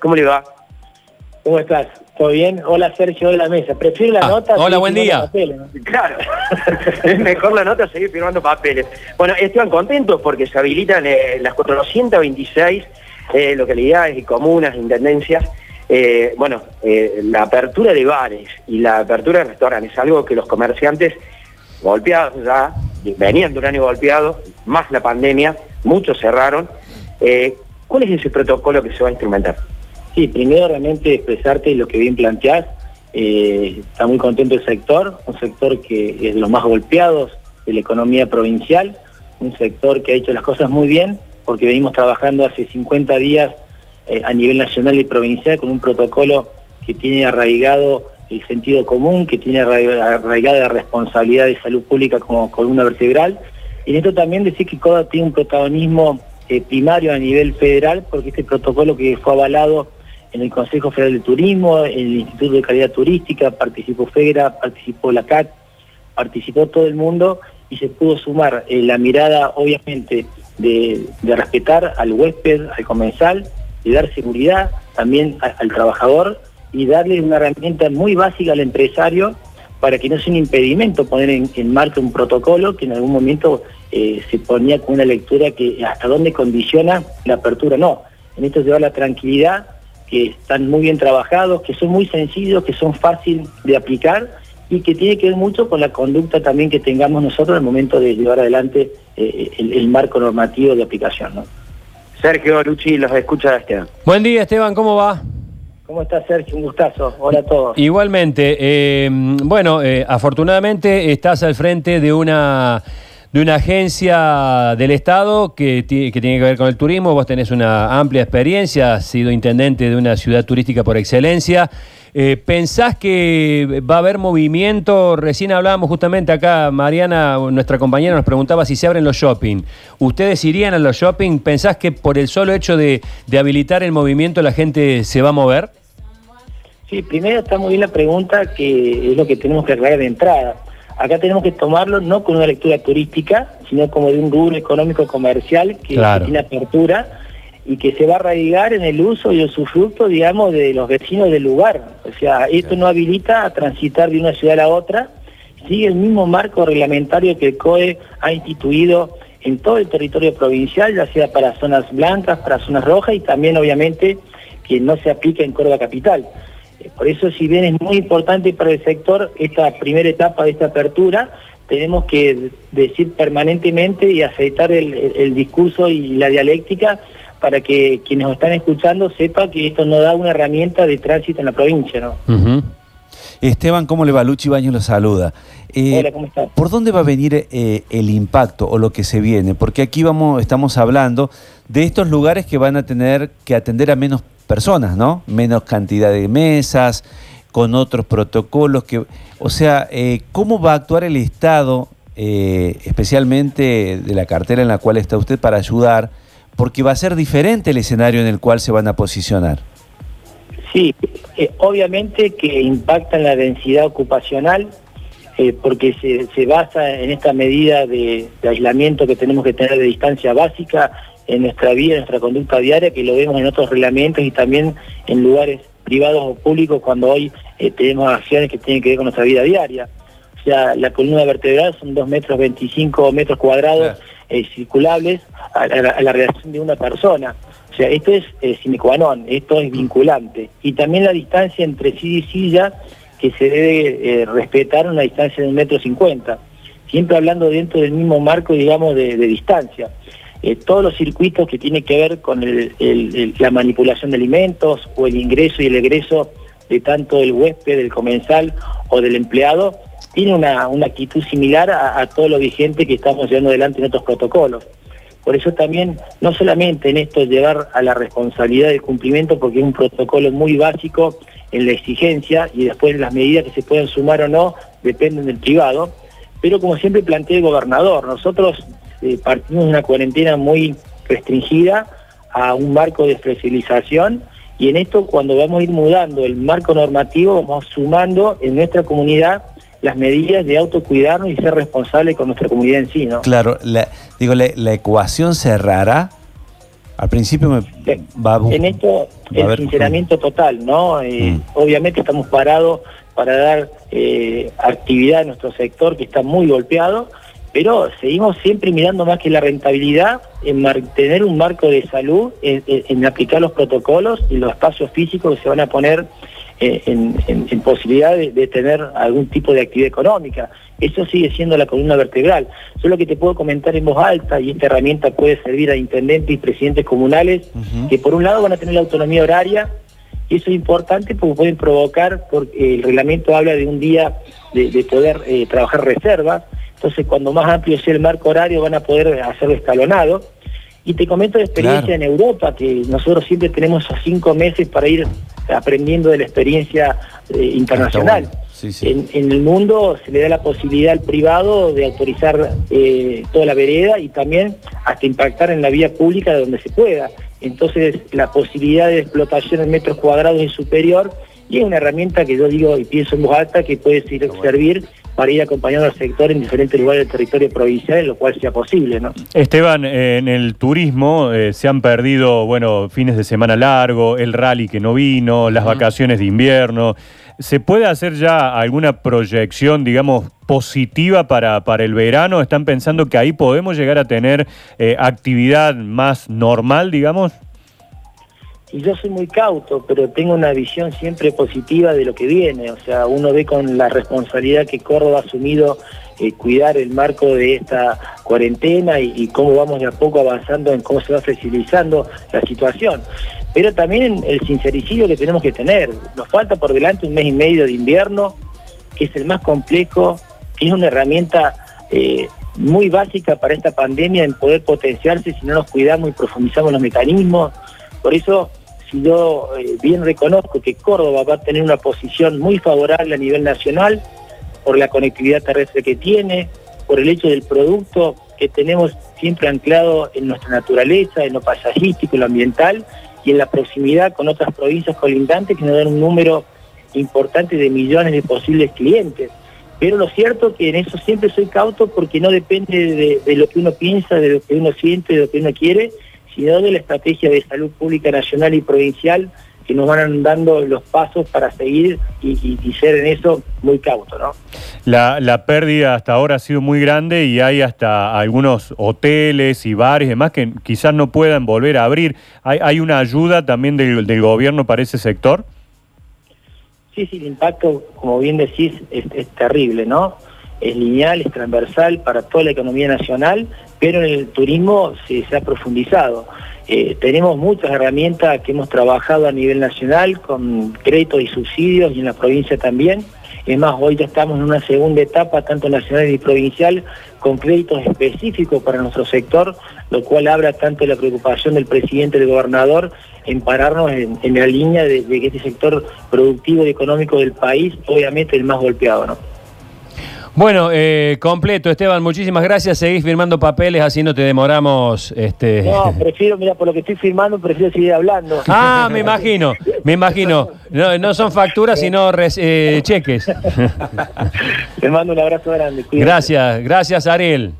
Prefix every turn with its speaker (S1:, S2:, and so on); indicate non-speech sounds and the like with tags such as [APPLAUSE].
S1: ¿cómo le va?
S2: ¿Cómo estás? ¿Todo bien? Hola Sergio de la mesa. Prefiero la
S3: Ah,
S2: nota.
S3: hola, buen día.
S2: papeles, ¿no?
S1: Claro, es mejor la nota seguir firmando papeles. Bueno, estaban contentos porque se habilitan eh, las 426 eh, localidades y comunas, intendencias. Eh, bueno, eh, la apertura de bares y la apertura de restaurantes, algo que los comerciantes golpeados ya, venían de un año golpeado, más la pandemia, muchos cerraron. Eh, ¿Cuál es ese protocolo que se va a instrumentar?
S2: Sí, primero realmente expresarte lo que bien planteás. Eh, está muy contento el sector, un sector que es de los más golpeados de la economía provincial, un sector que ha hecho las cosas muy bien porque venimos trabajando hace 50 días eh, a nivel nacional y provincial con un protocolo que tiene arraigado el sentido común, que tiene arraiga- arraigada la responsabilidad de salud pública como columna vertebral. Y en esto también decir que CODA tiene un protagonismo eh, primario a nivel federal, porque este protocolo que fue avalado en el Consejo Federal de Turismo, en el Instituto de Calidad Turística, participó FEGRA, participó la CAT, participó todo el mundo y se pudo sumar eh, la mirada, obviamente, de, respetar al huésped, al comensal, de dar seguridad también al trabajador y darle una herramienta muy básica al empresario para que no sea un impedimento poner en, marcha un protocolo que en algún momento eh, se ponía con una lectura que hasta dónde condiciona la apertura. No, en esto lleva la tranquilidad, que están muy bien trabajados, que son muy sencillos, que son fáciles de aplicar y que tiene que ver mucho con la conducta también que tengamos nosotros al momento de llevar adelante eh, el, el marco normativo de aplicación. ¿no?
S1: Sergio Luchi los escucha Esteban.
S3: Buen día, Esteban, ¿cómo va?
S2: ¿Cómo estás, Sergio? Un gustazo. Hola a todos.
S3: Igualmente, eh, bueno, eh, afortunadamente estás al frente de una de una agencia del Estado que, ti- que tiene que ver con el turismo. Vos tenés una amplia experiencia, has sido intendente de una ciudad turística por excelencia. Eh, ¿Pensás que va a haber movimiento? Recién hablábamos justamente acá, Mariana, nuestra compañera, nos preguntaba si se abren los shopping. ¿Ustedes irían a los shopping? ¿Pensás que por el solo hecho de, de habilitar el movimiento la gente se va a mover?
S2: Sí, primero está muy bien la pregunta, que es lo que tenemos que aclarar de entrada. Acá tenemos que tomarlo no con una lectura turística, sino como de un rubro económico comercial que,
S3: Claro.
S2: tiene apertura y que se va a arraigar en el uso y el usufructo, digamos, de los vecinos del lugar. O sea, esto no habilita a transitar de una ciudad a la otra, sigue el mismo marco reglamentario que el COE ha instituido en todo el territorio provincial, ya sea para zonas blancas, para zonas rojas y también obviamente que no se aplica en Córdoba Capital. Por eso, si bien es muy importante para el sector esta primera etapa de esta apertura, tenemos que decir permanentemente y aceitar el, discurso y la dialéctica para que quienes nos están escuchando sepa que esto no da una herramienta de tránsito en la provincia, ¿no?
S4: Esteban, ¿cómo le va? Luchi Baños lo saluda. Eh,
S2: Hola, ¿cómo estás?
S4: ¿Por dónde va a venir eh, el impacto o lo que se viene? Porque aquí vamos, estamos hablando de estos lugares que van a tener que atender a menos personas, ¿no? Menos cantidad de mesas, con otros protocolos que, o sea, eh, ¿cómo va a actuar el Estado, eh, especialmente de la cartera en la cual está usted para ayudar? Porque va a ser diferente el escenario en el cual se van a posicionar.
S2: Sí, eh, obviamente que impacta en la densidad ocupacional, eh, porque se, se basa en esta medida de, de aislamiento que tenemos que tener de distancia básica en nuestra vida, en nuestra conducta diaria, que lo vemos en otros reglamentos y también en lugares privados o públicos cuando hoy eh, tenemos acciones que tienen que ver con nuestra vida diaria. O sea, la columna vertebral son 2 metros 25 metros cuadrados eh, circulables a, la- a la relación de una persona. O sea, esto es eh, sine qua non, esto es vinculante. Y también la distancia entre silla y silla, que se debe eh, respetar una distancia de un metro cincuenta. Siempre hablando dentro del mismo marco, digamos, de, de distancia. Eh, todos los circuitos que tienen que ver con la manipulación de alimentos o el ingreso y el egreso de tanto del huésped, del comensal o del empleado, tiene una, actitud similar a, todo lo vigente que estamos llevando adelante en otros protocolos. Por eso también, no solamente en esto llevar a la responsabilidad del cumplimiento, porque es un protocolo muy básico en la exigencia y después las medidas que se pueden sumar o no dependen del privado, pero como siempre plantea el gobernador, nosotros eh, partimos de una cuarentena muy restringida a un marco de flexibilización y en esto cuando vamos a ir mudando el marco normativo vamos sumando en nuestra comunidad las medidas de autocuidarnos y ser responsables con nuestra comunidad en sí, ¿no?
S4: Claro, la, digo, la, la ecuación cerrará Al principio me
S2: Eh,
S4: va a
S2: En esto,
S4: va
S2: el sinceramiento total, ¿no? Eh,
S4: Mm.
S2: Obviamente estamos parados para dar eh, actividad a nuestro sector que está muy golpeado, pero seguimos siempre mirando más que la rentabilidad en mantener un marco de salud, en, aplicar los protocolos y los espacios físicos que se van a poner eh, en, en- en posibilidad de, de tener algún tipo de actividad económica. Eso sigue siendo la columna vertebral. Solo que te puedo comentar en voz alta y esta herramienta puede servir a intendentes y presidentes comunales que por un lado van a tener la autonomía horaria y eso es importante porque pueden provocar, porque el reglamento habla de un día de, de poder eh, trabajar reservas, entonces cuando más amplio sea el marco horario van a poder hacerlo escalonado. Y te comento de experiencia
S4: Claro.
S2: en Europa, que nosotros siempre tenemos esos cinco meses para ir aprendiendo de la experiencia eh, internacional.
S4: Está bueno. Sí, sí.
S2: En, en el mundo se le da la posibilidad al privado de autorizar eh, toda la vereda y también hasta impactar en la vía pública de donde se pueda. Entonces la posibilidad de explotación en metros cuadrados es superior y es una herramienta que yo digo y pienso en voz alta que puede ser- servir para ir acompañando al sector en diferentes lugares del territorio provincial, lo cual sea posible. ¿no?
S5: Esteban, en el turismo eh, se han perdido, bueno, fines de semana largo, el rally que no vino, las vacaciones de invierno. ¿Se puede hacer ya alguna proyección, digamos, positiva para, para el verano? ¿Están pensando que ahí podemos llegar a tener eh, actividad más normal, digamos?
S2: Y yo soy muy cauto, pero tengo una visión siempre positiva de lo que viene. O sea, uno ve con la responsabilidad que Córdoba ha asumido eh, cuidar el marco de esta cuarentena y, cómo vamos de a poco avanzando en cómo se va flexibilizando la situación. Pero también el sincericidio que tenemos que tener. Nos falta por delante un mes y medio de invierno, que es el más complejo, que es una herramienta eh, muy básica para esta pandemia en poder potenciarse si no nos cuidamos y profundizamos los mecanismos. Por eso, si yo eh, bien reconozco que Córdoba va a tener una posición muy favorable a nivel nacional, por la conectividad terrestre que tiene, por el hecho del producto que tenemos siempre anclado en nuestra naturaleza, en lo paisajístico, en lo ambiental y en la proximidad con otras provincias colindantes que nos dan un número importante de millones de posibles clientes. Pero lo cierto es que en eso siempre soy cauto porque no depende de, de lo que uno piensa, de lo que uno siente, de lo que uno quiere, sino de la estrategia de salud pública nacional y provincial que nos van dando los pasos para seguir y, y- y ser en eso muy cauto, ¿no?
S5: La, la pérdida hasta ahora ha sido muy grande y hay hasta algunos hoteles y bares y demás que quizás no puedan volver a abrir. ¿Hay, hay una ayuda también del, del gobierno para ese sector?
S2: Sí, sí, el impacto, como bien decís, es, es terrible, ¿no? Es lineal, es transversal para toda la economía nacional, pero en el turismo se, ha profundizado. Eh, tenemos muchas herramientas que hemos trabajado a nivel nacional con créditos y subsidios y en la provincia también. Es más, hoy ya estamos en una segunda etapa, tanto nacional y provincial, con créditos específicos para nuestro sector, lo cual habla tanto de la preocupación del presidente y del gobernador en pararnos en, en la línea de, de que este sector productivo y económico del país, obviamente, el más golpeado, ¿no?
S3: Bueno, eh, completo, Esteban, muchísimas gracias. Seguís firmando papeles, así no te demoramos. Este...
S2: No, [LAUGHS] prefiero, mira, por lo que estoy firmando, prefiero seguir hablando.
S3: Ah, me imagino, me imagino. No, no son facturas, sino res- eh, cheques. [LAUGHS]
S2: Te mando un abrazo grande. cuídate.
S3: Gracias, gracias, Ariel.